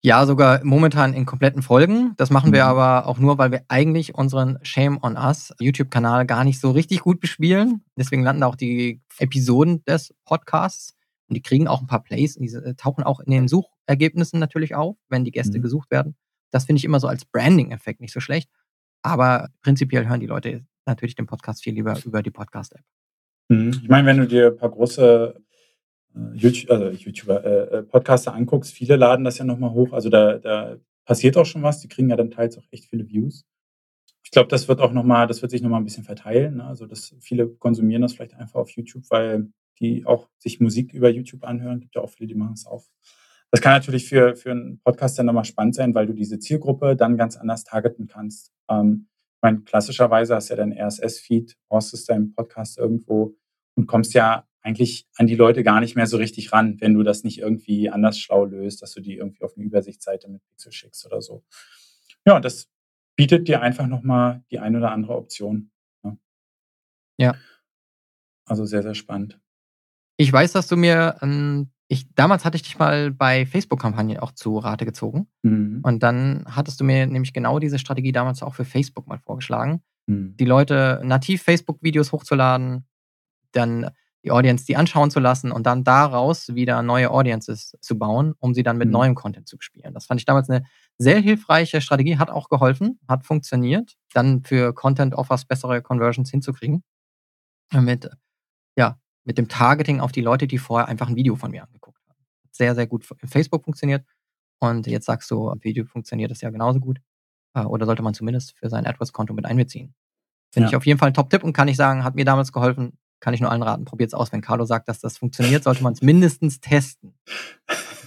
S1: Ja, sogar momentan in kompletten Folgen. Das machen wir mhm. aber auch nur, weil wir eigentlich unseren Shame on Us YouTube-Kanal gar nicht so richtig gut bespielen. Deswegen landen auch die Episoden des Podcasts und die kriegen auch ein paar Plays und die tauchen auch in den Suchergebnissen natürlich auf, wenn die Gäste mhm. gesucht werden. Das finde ich immer so als Branding-Effekt nicht so schlecht. Aber prinzipiell hören die Leute natürlich den Podcast viel lieber über die Podcast-App.
S2: Mhm. Ich meine, wenn du dir ein paar große YouTube, also YouTuber, äh, äh, Podcaster anguckst, viele laden das ja nochmal hoch. Also da, da passiert auch schon was. Die kriegen ja dann teils auch echt viele Views. Ich glaube, das wird auch nochmal, das wird sich nochmal ein bisschen verteilen. Ne? Also, dass viele konsumieren das vielleicht einfach auf YouTube, weil die auch sich Musik über YouTube anhören. Gibt ja auch viele, die machen es auch. Das kann natürlich für, für einen Podcast dann nochmal spannend sein, weil du diese Zielgruppe dann ganz anders targeten kannst. Ähm, ich meine, klassischerweise hast du ja dein RSS-Feed, hostest deinen Podcast irgendwo und kommst ja eigentlich an die Leute gar nicht mehr so richtig ran, wenn du das nicht irgendwie anders schlau löst, dass du die irgendwie auf eine Übersichtsseite mit Pixel schickst oder so. Ja, das bietet dir einfach nochmal die eine oder andere Option.
S1: Ne? Ja.
S2: Also sehr, sehr spannend.
S1: Ich weiß, dass du mir, ähm, ich, damals hatte ich dich mal bei Facebook-Kampagnen auch zu Rate gezogen. Mhm. Und dann hattest du mir nämlich genau diese Strategie damals auch für Facebook mal vorgeschlagen. Mhm. Die Leute nativ Facebook-Videos hochzuladen, dann die Audience die anschauen zu lassen und dann daraus wieder neue Audiences zu bauen, um sie dann mit mhm. neuem Content zu bespielen. Das fand ich damals eine sehr hilfreiche Strategie, hat auch geholfen, hat funktioniert, dann für Content-Offers bessere Conversions hinzukriegen. Mit, ja, mit dem Targeting auf die Leute, die vorher einfach ein Video von mir angeguckt haben. Sehr, sehr gut in Facebook funktioniert. Und jetzt sagst du, Video funktioniert das ja genauso gut. Äh, oder sollte man zumindest für sein AdWords-Konto mit einbeziehen. Finde ja. ich auf jeden Fall ein Top-Tipp und kann ich sagen, hat mir damals geholfen, kann ich nur allen raten, probiert es aus. Wenn Carlo sagt, dass das funktioniert, sollte man es mindestens testen.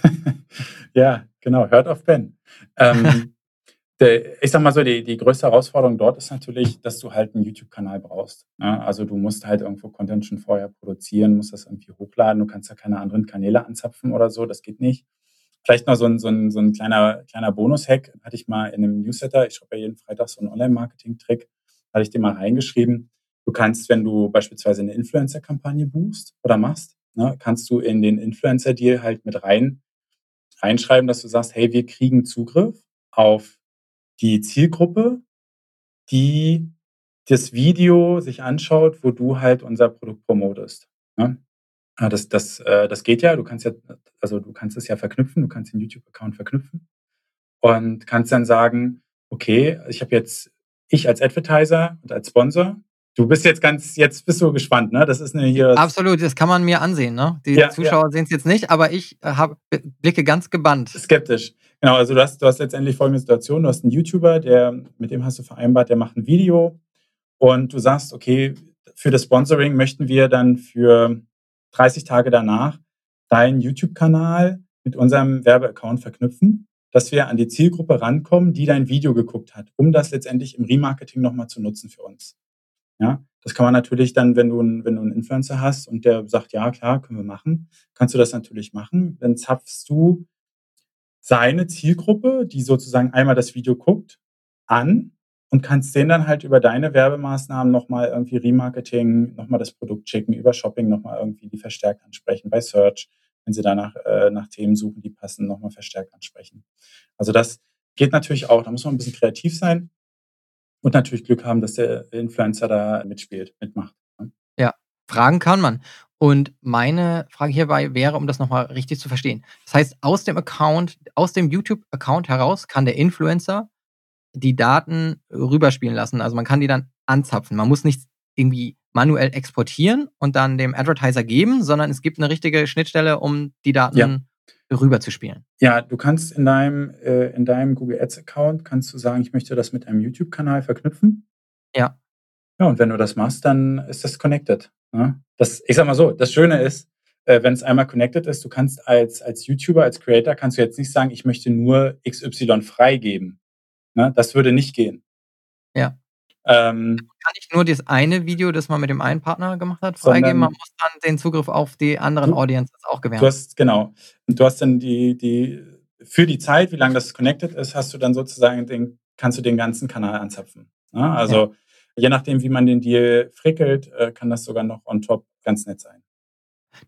S1: [LAUGHS]
S2: ja, genau. Hört auf Ben. Ähm, [LAUGHS] der, ich sag mal so, die, die größte Herausforderung dort ist natürlich, dass du halt einen YouTube-Kanal brauchst. Ne? Also du musst halt irgendwo Content schon vorher produzieren, musst das irgendwie hochladen. Du kannst ja keine anderen Kanäle anzapfen oder so. Das geht nicht. Vielleicht noch so ein, so ein, so ein kleiner, kleiner Bonus-Hack. Hatte ich mal in einem Newsletter, ich schreibe ja jeden Freitag so einen Online-Marketing-Trick, hatte ich dir mal reingeschrieben Du kannst, wenn du beispielsweise eine Influencer-Kampagne buchst oder machst, ne, kannst du in den Influencer-Deal halt mit rein reinschreiben, dass du sagst, hey, wir kriegen Zugriff auf die Zielgruppe, die das Video sich anschaut, wo du halt unser Produkt promotest. Ne? Das, das, äh, das geht ja, du kannst ja, also du kannst es ja verknüpfen, du kannst den YouTube-Account verknüpfen und kannst dann sagen, okay, ich habe jetzt, ich als Advertiser und als Sponsor Du bist jetzt ganz, jetzt bist du gespannt, ne? Das ist eine hier.
S1: Absolut, das kann man mir ansehen, ne? Die ja, Zuschauer ja. sehen es jetzt nicht, aber ich äh, hab, blicke ganz gebannt.
S2: Skeptisch. Genau, also du hast, du hast letztendlich folgende Situation: Du hast einen YouTuber, der, mit dem hast du vereinbart, der macht ein Video und du sagst, okay, für das Sponsoring möchten wir dann für 30 Tage danach deinen YouTube-Kanal mit unserem Werbeaccount verknüpfen, dass wir an die Zielgruppe rankommen, die dein Video geguckt hat, um das letztendlich im Remarketing nochmal zu nutzen für uns. Ja, das kann man natürlich dann, wenn du, wenn du einen Influencer hast und der sagt, ja, klar, können wir machen, kannst du das natürlich machen. Dann zapfst du seine Zielgruppe, die sozusagen einmal das Video guckt, an und kannst denen dann halt über deine Werbemaßnahmen nochmal irgendwie Remarketing, nochmal das Produkt schicken, über Shopping nochmal irgendwie die verstärkt ansprechen, bei Search, wenn sie danach äh, nach Themen suchen, die passen, nochmal verstärkt ansprechen. Also das geht natürlich auch, da muss man ein bisschen kreativ sein und natürlich Glück haben, dass der Influencer da mitspielt, mitmacht.
S1: Ne? Ja, fragen kann man. Und meine Frage hierbei wäre, um das nochmal richtig zu verstehen. Das heißt, aus dem Account, aus dem YouTube-Account heraus kann der Influencer die Daten rüberspielen lassen. Also man kann die dann anzapfen. Man muss nicht irgendwie manuell exportieren und dann dem Advertiser geben, sondern es gibt eine richtige Schnittstelle, um die Daten ja. Rüberzuspielen.
S2: Ja, du kannst in deinem, äh, in deinem Google Ads Account kannst du sagen, ich möchte das mit einem YouTube-Kanal verknüpfen.
S1: Ja.
S2: Ja, und wenn du das machst, dann ist das connected. Ne? Das, ich sag mal so, das Schöne ist, äh, wenn es einmal connected ist, du kannst als, als YouTuber, als Creator, kannst du jetzt nicht sagen, ich möchte nur XY freigeben. Ne? Das würde nicht gehen.
S1: Ja. Ähm, kann ich nur das eine Video, das man mit dem einen Partner gemacht hat, freigeben. Man muss dann den Zugriff auf die anderen du, Audiences auch gewähren.
S2: Du hast, genau. Du hast dann die, die, für die Zeit, wie lange das connected ist, hast du dann sozusagen den, kannst du den ganzen Kanal anzapfen. Ne? Also ja. je nachdem, wie man den Deal frickelt, äh, kann das sogar noch on top ganz nett sein.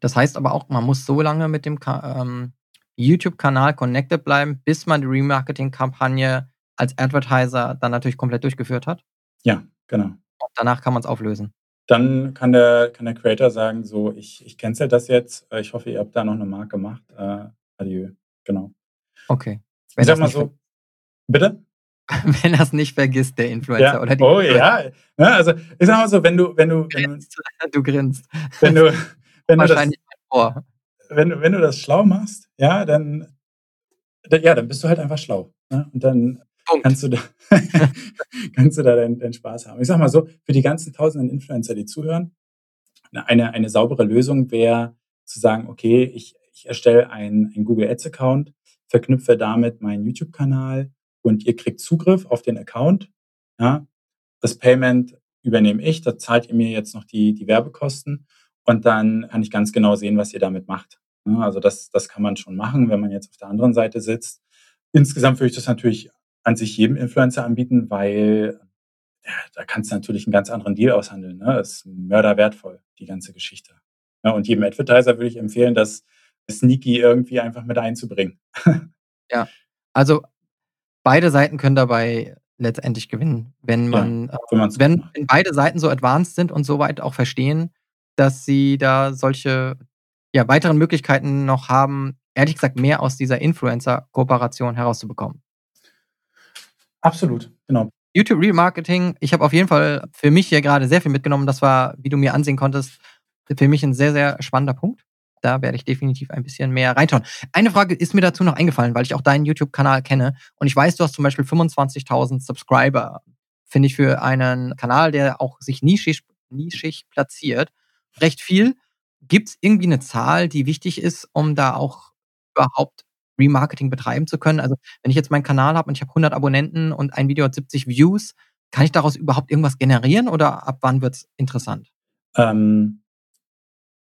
S1: Das heißt aber auch, man muss so lange mit dem ähm, YouTube-Kanal connected bleiben, bis man die Remarketing-Kampagne als Advertiser dann natürlich komplett durchgeführt hat.
S2: Ja, genau.
S1: Und danach kann man es auflösen.
S2: Dann kann der, kann der Creator sagen, so, ich, ich cancel das jetzt. Äh, ich hoffe, ihr habt da noch eine Marke gemacht. Äh, adieu. Genau.
S1: Okay.
S2: Wenn ich sag mal so, [LAUGHS] bitte? [LAUGHS]
S1: wenn es nicht vergisst, der Influencer
S2: ja.
S1: oder die
S2: Oh ja. ja. Also ich sag mal so, wenn du, wenn du,
S1: wenn grinst, du, [LAUGHS] du grinst.
S2: Wenn du, wenn du das, wenn du, wenn du das schlau machst, ja, dann, ja, dann bist du halt einfach schlau. Ne? Und dann Punkt. kannst du da, [LAUGHS] kannst du da deinen, deinen Spaß haben. Ich sag mal so, für die ganzen tausenden Influencer, die zuhören, eine, eine saubere Lösung wäre zu sagen, okay, ich, ich erstelle einen, Google Ads Account, verknüpfe damit meinen YouTube-Kanal und ihr kriegt Zugriff auf den Account. Ja, das Payment übernehme ich, da zahlt ihr mir jetzt noch die, die Werbekosten und dann kann ich ganz genau sehen, was ihr damit macht. Also das, das kann man schon machen, wenn man jetzt auf der anderen Seite sitzt. Insgesamt würde ich das natürlich an sich jedem Influencer anbieten, weil ja, da kannst du natürlich einen ganz anderen Deal aushandeln. Ne? Das ist mörderwertvoll, die ganze Geschichte. Ja, und jedem Advertiser würde ich empfehlen, das sneaky irgendwie einfach mit einzubringen. [LAUGHS]
S1: ja, also beide Seiten können dabei letztendlich gewinnen, wenn man, ja, wenn, äh, wenn, wenn beide Seiten so advanced sind und so weit auch verstehen, dass sie da solche ja, weiteren Möglichkeiten noch haben, ehrlich gesagt, mehr aus dieser Influencer-Kooperation herauszubekommen.
S2: Absolut, genau.
S1: YouTube Remarketing, ich habe auf jeden Fall für mich hier gerade sehr viel mitgenommen. Das war, wie du mir ansehen konntest, für mich ein sehr, sehr spannender Punkt. Da werde ich definitiv ein bisschen mehr reinschauen. Eine Frage ist mir dazu noch eingefallen, weil ich auch deinen YouTube-Kanal kenne. Und ich weiß, du hast zum Beispiel 25.000 Subscriber. Finde ich für einen Kanal, der auch sich nischig, nischig platziert, recht viel. Gibt es irgendwie eine Zahl, die wichtig ist, um da auch überhaupt Remarketing betreiben zu können? Also wenn ich jetzt meinen Kanal habe und ich habe 100 Abonnenten und ein Video hat 70 Views, kann ich daraus überhaupt irgendwas generieren oder ab wann wird es interessant?
S2: Ähm,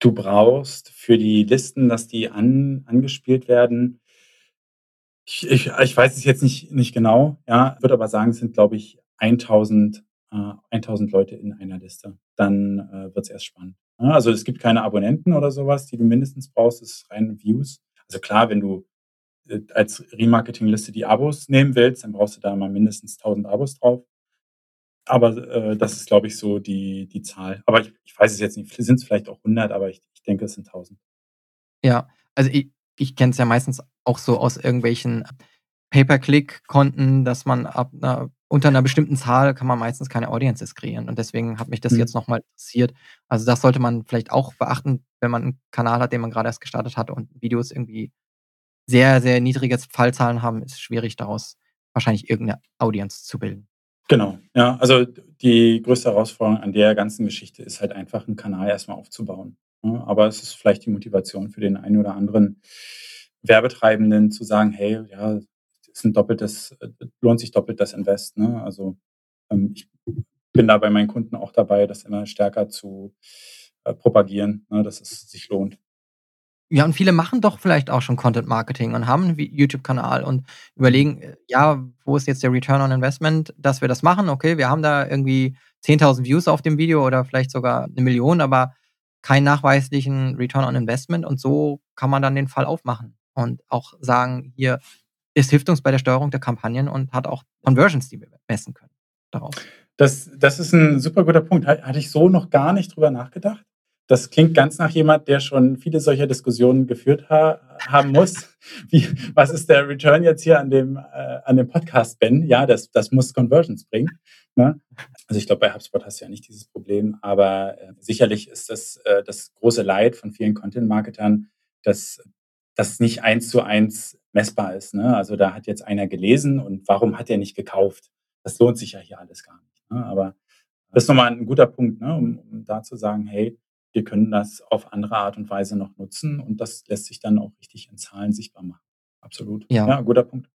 S2: du brauchst für die Listen, dass die an, angespielt werden, ich, ich, ich weiß es jetzt nicht, nicht genau, ja, würde aber sagen, es sind, glaube ich, 1000, äh, 1000 Leute in einer Liste. Dann äh, wird es erst spannend. Ja, also es gibt keine Abonnenten oder sowas, die du mindestens brauchst, es ist rein Views. Also klar, wenn du als Remarketing-Liste die Abos nehmen willst, dann brauchst du da mal mindestens 1000 Abos drauf. Aber äh, das ist, glaube ich, so die, die Zahl. Aber ich, ich weiß es jetzt nicht. Sind es vielleicht auch 100, aber ich, ich denke, es sind 1000.
S1: Ja, also ich, ich kenne es ja meistens auch so aus irgendwelchen Pay-per-Click-Konten, dass man ab einer, unter einer bestimmten Zahl kann man meistens keine Audiences kreieren. Und deswegen hat mich das mhm. jetzt nochmal interessiert. Also das sollte man vielleicht auch beachten, wenn man einen Kanal hat, den man gerade erst gestartet hat und Videos irgendwie sehr, sehr niedrige Fallzahlen haben, ist schwierig daraus wahrscheinlich irgendeine Audience zu bilden.
S2: Genau, ja. Also die größte Herausforderung an der ganzen Geschichte ist halt einfach einen Kanal erstmal aufzubauen. Aber es ist vielleicht die Motivation für den einen oder anderen Werbetreibenden zu sagen, hey, ja, ist ein doppeltes, lohnt sich doppelt das Invest. Ne? Also ähm, ich bin da bei meinen Kunden auch dabei, das immer stärker zu äh, propagieren, ne, dass es sich lohnt.
S1: Ja, und viele machen doch vielleicht auch schon Content Marketing und haben 'n Vi YouTube-Kanal und überlegen, äh, ja, wo ist jetzt der Return on Investment, dass wir das machen? Okay, wir haben da irgendwie 10.000 Views auf dem Video oder vielleicht sogar 1.000.000, aber keinen nachweislichen Return on Investment und so kann man dann den Fall aufmachen und auch sagen: „Hier, es hilft uns bei der Steuerung der Kampagnen und hat auch Conversions, die wir messen können daraus.“
S2: Das das ist 'n super guter Punkt. Ha hatte ich so noch gar nicht drüber nachgedacht. Das klingt ganz nach jemand, der schon viele solcher Diskussionen geführt ha haben muss. [LAUGHS] Wie was ist der Return jetzt hier an dem äh, an dem Podcast, Ben? Ja, das das muss Conversions bringen, ne? Also, ich glaube, bei HubSpot hast du ja nicht dieses Problem, aber, äh, sicherlich ist das, äh, das große Leid von vielen Content-Marketern, dass das nicht eins zu eins messbar ist, ne? Also, da hat jetzt einer gelesen und warum hat er nicht gekauft? Das lohnt sich ja hier alles gar nicht, ne? Aber das ist noch mal 'n guter Punkt, ne, um um da zu sagen: „Hey, wir können das auf andere Art und Weise noch nutzen“, und das lässt sich dann auch richtig in Zahlen sichtbar machen. Absolut.
S1: Ja.
S2: Ja, guter Punkt.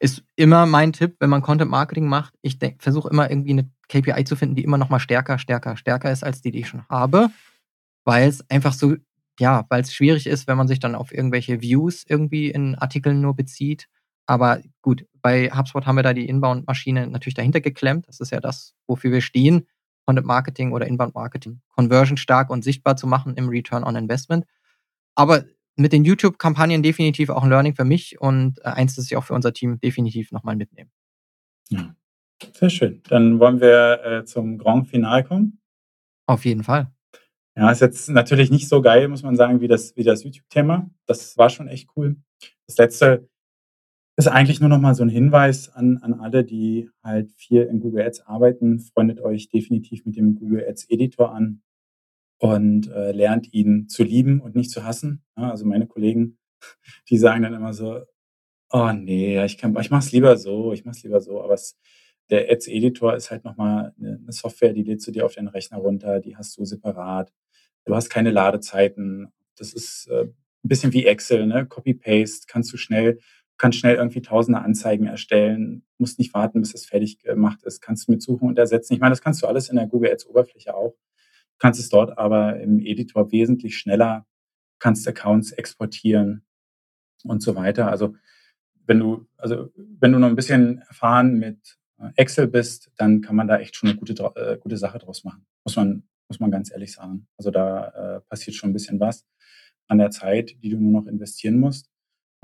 S1: Ist immer mein Tipp, wenn man Content Marketing macht. Ich versuche immer irgendwie 'ne KPI zu finden, die immer noch mal stärker, stärker, stärker ist als die, die ich schon habe, weil's einfach so ja, weil's schwierig ist, wenn man sich dann auf irgendwelche Views irgendwie in Artikeln nur bezieht. Aber gut, bei HubSpot haben wir da die Inbound-Maschine natürlich dahinter geklemmt. Das ist ja das, wofür wir stehen, Content Marketing oder Inbound Marketing Conversion stark und sichtbar zu machen im Return on Investment. Aber mit den YouTube-Kampagnen definitiv auch 'n Learning für mich und, äh, eins, das ich auch für unser Team definitiv noch mal mitnehme.
S2: Ja, sehr schön. Dann wollen wir, äh, zum Grand Finale kommen.
S1: Auf jeden Fall.
S2: Ja, ist jetzt natürlich nicht so geil, muss man sagen, wie das wie das YouTube-Thema. Das war schon echt cool. Das Letzte ist eigentlich nur noch mal so 'n Hinweis an an alle, die halt viel in Google Ads arbeiten. Freundet euch definitiv mit dem Google Ads Editor an und, äh, lernt ihn zu lieben und nicht zu hassen, ne? Also, meine Kollegen, [LAUGHS] die sagen dann immer so: „Oh ne, ja, ich kann ich mache es lieber so, ich mache es lieber so.“ Aber es der Ads Editor ist halt noch mal 'ne 'ne Software, die lädst du dir auf deinen Rechner runter, die hast du separat. Du hast keine Ladezeiten. Das ist, äh, 'n bisschen wie Excel, ne? Copy Paste kannst du schnell kannst schnell irgendwie tausende Anzeigen erstellen, musst nicht warten, bis es fertig gemacht ist, kannst du mit Suchen und Ersetzen ich meine, das kannst du alles in der Google Ads Oberfläche auch. Kannst es dort aber im Editor wesentlich schneller kannst Accounts exportieren und so weiter. Also, wenn du also, wenn du noch 'n bisschen erfahren mit, äh, Excel bist, dann kann man da echt schon 'ne gute äh, gute Sache draus machen. Muss man muss man ganz ehrlich sagen. Also, da, äh, passiert schon 'n bisschen was an der Zeit, die du nur noch investieren musst.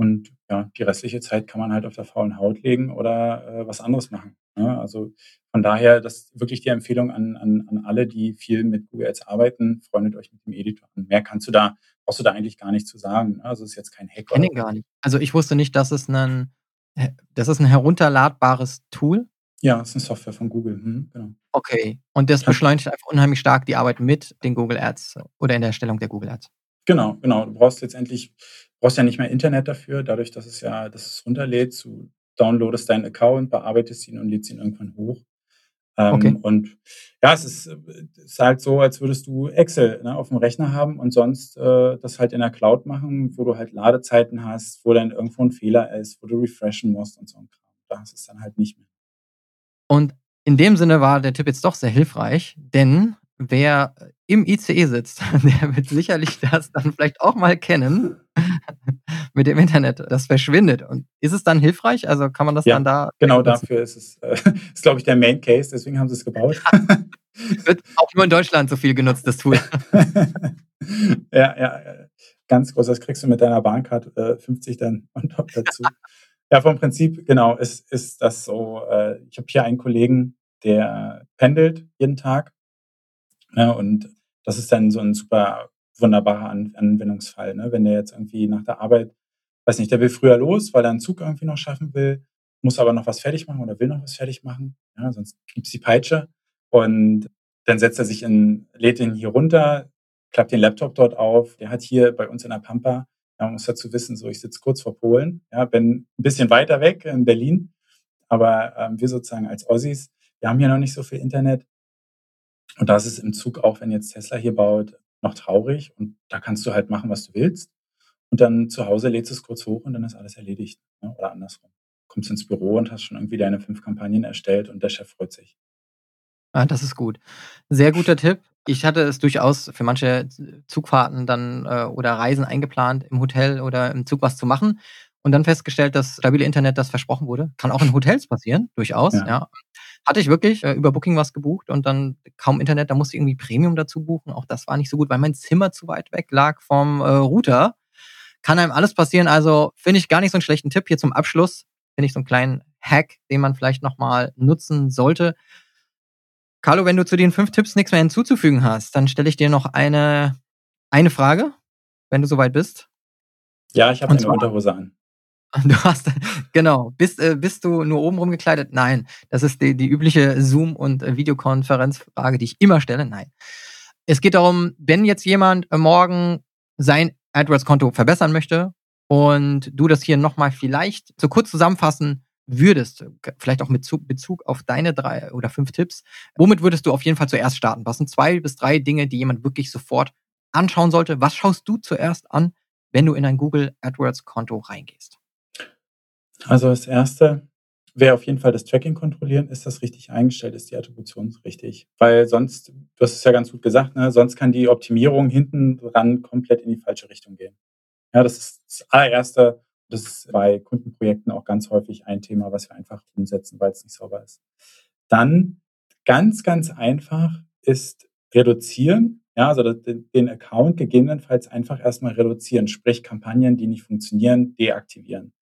S2: Und ja, die restliche Zeit kann man halt auf der faulen Haut legen oder, äh, was anderes machen, ne? Also, von daher, das wirklich die Empfehlung an an an alle, die viel mit Google Ads arbeiten, freundet euch mit dem Editor an. Mehr kannst du da brauchst du da eigentlich gar nicht zu sagen, ne? Also, ist jetzt kein Hack
S1: Kenne
S2: oder
S1: ihn gar nicht. Also, ich wusste nicht, dass es he das ist 'n herunterladbares Tool?
S2: Ja, ist 'ne Software von Google. Mhm, genau.
S1: Okay. Und das beschleunigt einfach unheimlich stark die Arbeit mit den Google Ads oder in der Erstellung der Google Ads?
S2: Genau, genau. Du brauchst letztendlich brauchst ja nicht mehr Internet dafür, dadurch, dass es ja dass es runterlädst. Du downloadest deinen Account, bearbeitest ihn und lädst ihn irgendwann hoch.
S1: Okay.
S2: Ähm, und ja, es ist, äh ist halt so, als würdest du Excel, ne, aufm Rechner haben und sonst, äh, das halt in der Cloud machen, wo du halt Ladezeiten hast, wo dann irgendwo 'n Fehler ist, wo du refreshen musst und so 'n Kram. Da hast du's dann halt nicht mehr.
S1: Und in dem Sinne war der Tipp jetzt doch sehr hilfreich, denn wer im ICE sitzt, [LAUGHS] der wird sicherlich das dann vielleicht auch mal kennen [LAUGHS] mit dem Internet, das verschwindet. Und ist es dann hilfreich? Also, kann man das
S2: Ja,
S1: dann da
S2: genau dafür ist es äh, [LAUGHS] ist, glaube ich, der Main Case, deswegen haben sie's gebaut.
S1: Wird auch nur in Deutschland so viel genutzt, das Tool.
S2: Ja, ja, äh, ganz groß. Das kriegst du mit deiner Bahncard, äh, 50 dann on top dazu. Ja, vom Prinzip, genau, ist ist das so, äh ich habe hier einen Kollegen, der pendelt jeden Tag, ne, und das ist dann so 'n super wunderbarer An Anwendungsfall, ne? Wenn der jetzt irgendwie nach der Arbeit weiß nicht, der will früher los, weil er 'n Zug irgendwie noch schaffen will, muss aber noch was fertig machen oder will noch was fertig machen, ja, sonst gibt's die Peitsche. Und dann setzt er sich in lädt den hier runter, klappt den Laptop dort auf. Der hat hier bei uns in der Pampa ja, man muss dazu wissen, so, ich sitze kurz vor Polen, ja, bin 'n bisschen weiter weg in Berlin, aber, ähm, wir sozusagen als Ossis, wir haben hier noch nicht so viel Internet. Und da ist es im Zug auch, wenn jetzt Tesla hier baut, noch traurig und da kannst du halt machen, was du willst. Und dann zu Hause lädst du's kurz hoch und dann ist alles erledigt, ne, oder andersrum. Kommst ins Büro und hast schon irgendwie deine 5 Kampagnen erstellt und der Chef freut sich.
S1: Ah, das ist gut. Sehr guter Tipp. Ich hatte es durchaus für manche Zugfahrten dann äh, oder Reisen eingeplant, im Hotel oder im Zug was zu machen und dann festgestellt, dass stabile Internet, das versprochen wurde, kann auch in Hotels passieren, durchaus. Ja. ja. Hatte ich wirklich äh, über Booking was gebucht und dann kaum Internet, da musste ich irgendwie Premium dazu buchen. Auch das war nicht so gut, weil mein Zimmer zu weit weg lag vom äh, Router. Kann einem alles passieren. Also finde ich gar nicht so einen schlechten Tipp hier zum Abschluss. Finde ich so einen kleinen Hack, den man vielleicht nochmal nutzen sollte. Carlo, wenn du zu den fünf Tipps nichts mehr hinzuzufügen hast, dann stelle ich dir noch eine, eine Frage, wenn du soweit bist.
S2: Ja, ich habe eine Unterhose an. [LAUGHS]
S1: Du hast, genau. Bist, äh, bist du nur oben rumgekleidet? Nein. Das ist die, die übliche Zoom- und äh, Videokonferenzfrage, die ich immer stelle. Nein. Es geht darum, wenn jetzt jemand morgen sein AdWords-Konto verbessern möchte und du das hier nochmal vielleicht so kurz zusammenfassen würdest, vielleicht auch mit Bezug auf deine drei oder fünf Tipps, womit würdest du auf jeden Fall zuerst starten? Was sind zwei bis drei Dinge, die jemand wirklich sofort anschauen sollte? Was schaust du zuerst an, wenn du in ein Google AdWords-Konto reingehst?
S2: Also das Erste wäre auf jeden Fall das Tracking kontrollieren. Ist das richtig eingestellt? Ist die Attribution richtig? Weil sonst, du hast es ja ganz gut gesagt, ne, sonst kann die Optimierung hinten dran komplett in die falsche Richtung gehen. Ja, das ist das allererste. Das ist bei Kundenprojekten auch ganz häufig ein Thema, was wir einfach umsetzen, weil es nicht sauber ist. Dann ganz, ganz einfach ist reduzieren. Ja, also den Account gegebenenfalls einfach erstmal reduzieren, sprich Kampagnen, die nicht funktionieren, deaktivieren.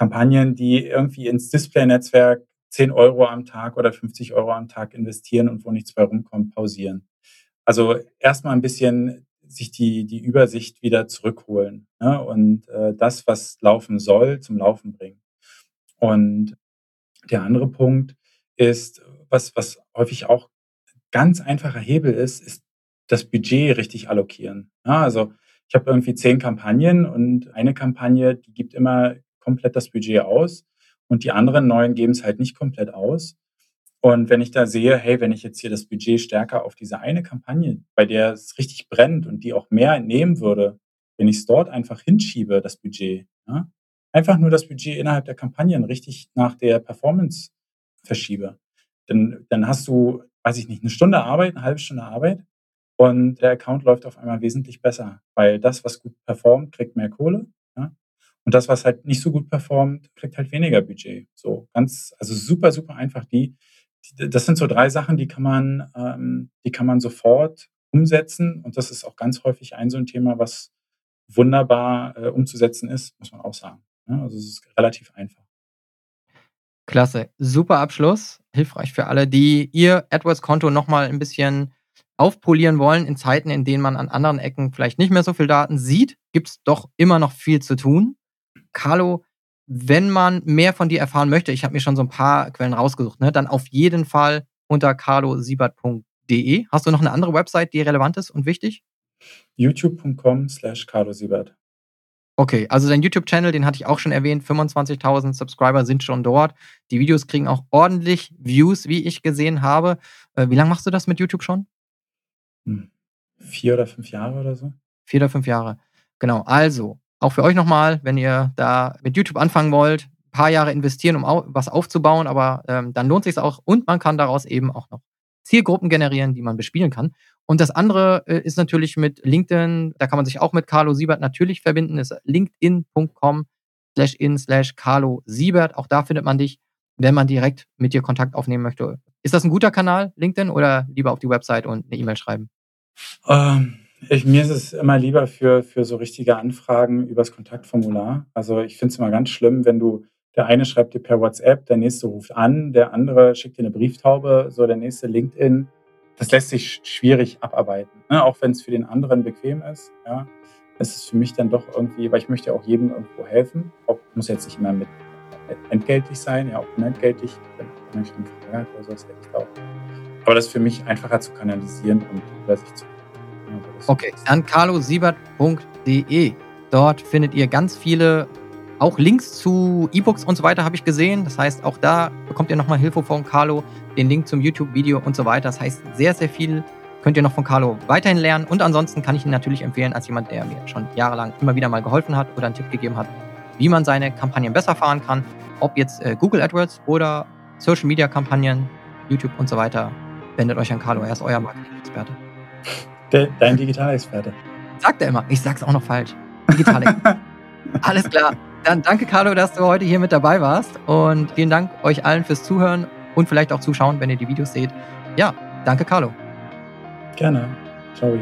S2: Kampagnen, die irgendwie ins Display-Netzwerk 10 Euro am Tag oder 50 Euro am Tag investieren und wo nichts bei rumkommt, pausieren. Also erstmal ein bisschen sich die, die Übersicht wieder zurückholen ne? und äh, das, was laufen soll, zum Laufen bringen. Und der andere Punkt ist, was, was häufig auch ganz einfacher Hebel ist, ist das Budget richtig allokieren. Ja, also ich habe irgendwie zehn Kampagnen und eine Kampagne, die gibt immer komplett das Budget aus und die anderen neuen geben es halt nicht komplett aus. Und wenn ich da sehe, hey, wenn ich jetzt hier das Budget stärker auf diese eine Kampagne, bei der es richtig brennt und die auch mehr nehmen würde, wenn ich es dort einfach hinschiebe, das Budget, ja, einfach nur das Budget innerhalb der Kampagnen richtig nach der Performance verschiebe, dann, dann hast du, weiß ich nicht, eine Stunde Arbeit, eine halbe Stunde Arbeit und der Account läuft auf einmal wesentlich besser, weil das, was gut performt, kriegt mehr Kohle und das, was halt nicht so gut performt, kriegt halt weniger Budget. So ganz, also super, super einfach. Die, die das sind so drei Sachen, die kann man, ähm, die kann man sofort umsetzen. Und das ist auch ganz häufig ein so ein Thema, was wunderbar äh, umzusetzen ist, muss man auch sagen. Ja, also es ist relativ einfach.
S1: Klasse, super Abschluss, hilfreich für alle, die ihr AdWords-Konto nochmal ein bisschen aufpolieren wollen in Zeiten, in denen man an anderen Ecken vielleicht nicht mehr so viel Daten sieht, gibt es doch immer noch viel zu tun. Carlo, wenn man mehr von dir erfahren möchte, ich habe mir schon so ein paar Quellen rausgesucht, ne, dann auf jeden Fall unter carlosiebert.de. Hast du noch eine andere Website, die relevant ist und wichtig?
S2: youtube.com slash carlosiebert.
S1: Okay, also dein YouTube-Channel, den hatte ich auch schon erwähnt, 25.000 Subscriber sind schon dort. Die Videos kriegen auch ordentlich Views, wie ich gesehen habe. Äh, wie lange machst du das mit YouTube schon?
S2: Hm. Vier oder fünf Jahre oder so.
S1: Vier oder fünf Jahre. Genau, also auch für euch nochmal, wenn ihr da mit YouTube anfangen wollt, ein paar Jahre investieren, um was aufzubauen, aber ähm, dann lohnt sich auch und man kann daraus eben auch noch Zielgruppen generieren, die man bespielen kann. Und das andere äh, ist natürlich mit LinkedIn, da kann man sich auch mit Carlo Siebert natürlich verbinden, ist linkedin.com slash in slash Carlo Siebert. Auch da findet man dich, wenn man direkt mit dir Kontakt aufnehmen möchte. Ist das ein guter Kanal, LinkedIn, oder lieber auf die Website und eine E-Mail schreiben?
S2: Ähm, ich, mir ist es immer lieber für, für so richtige Anfragen übers Kontaktformular. Also ich finde es immer ganz schlimm, wenn du, der eine schreibt dir per WhatsApp, der nächste ruft an, der andere schickt dir eine Brieftaube, so der nächste LinkedIn. Das lässt sich schwierig abarbeiten, ne? auch wenn es für den anderen bequem ist. Ja, es ist für mich dann doch irgendwie, weil ich möchte auch jedem irgendwo helfen. Auch muss jetzt nicht immer mit entgeltlich sein, ja auch unentgeltlich, wenn ich eine Frage habe oder so, das hätte ich auch. Aber das ist für mich einfacher zu kanalisieren und über sich zu
S1: Okay, dann carlosiebert.de. Dort findet ihr ganz viele, auch Links zu E-Books und so weiter habe ich gesehen. Das heißt, auch da bekommt ihr nochmal Hilfe von Carlo, den Link zum YouTube-Video und so weiter. Das heißt, sehr, sehr viel könnt ihr noch von Carlo weiterhin lernen. Und ansonsten kann ich ihn natürlich empfehlen, als jemand, der mir schon jahrelang immer wieder mal geholfen hat oder einen Tipp gegeben hat, wie man seine Kampagnen besser fahren kann. Ob jetzt äh, Google AdWords oder Social Media Kampagnen, YouTube und so weiter. Wendet euch an Carlo, er ist euer Marketing-Experte.
S2: Der, dein Digitalexperte.
S1: Sagt er immer. Ich sag's auch noch falsch. Digitalexperte. [LAUGHS] Alles klar. Dann danke, Carlo, dass du heute hier mit dabei warst. Und vielen Dank euch allen fürs Zuhören und vielleicht auch zuschauen, wenn ihr die Videos seht. Ja, danke, Carlo.
S2: Gerne. Ciao.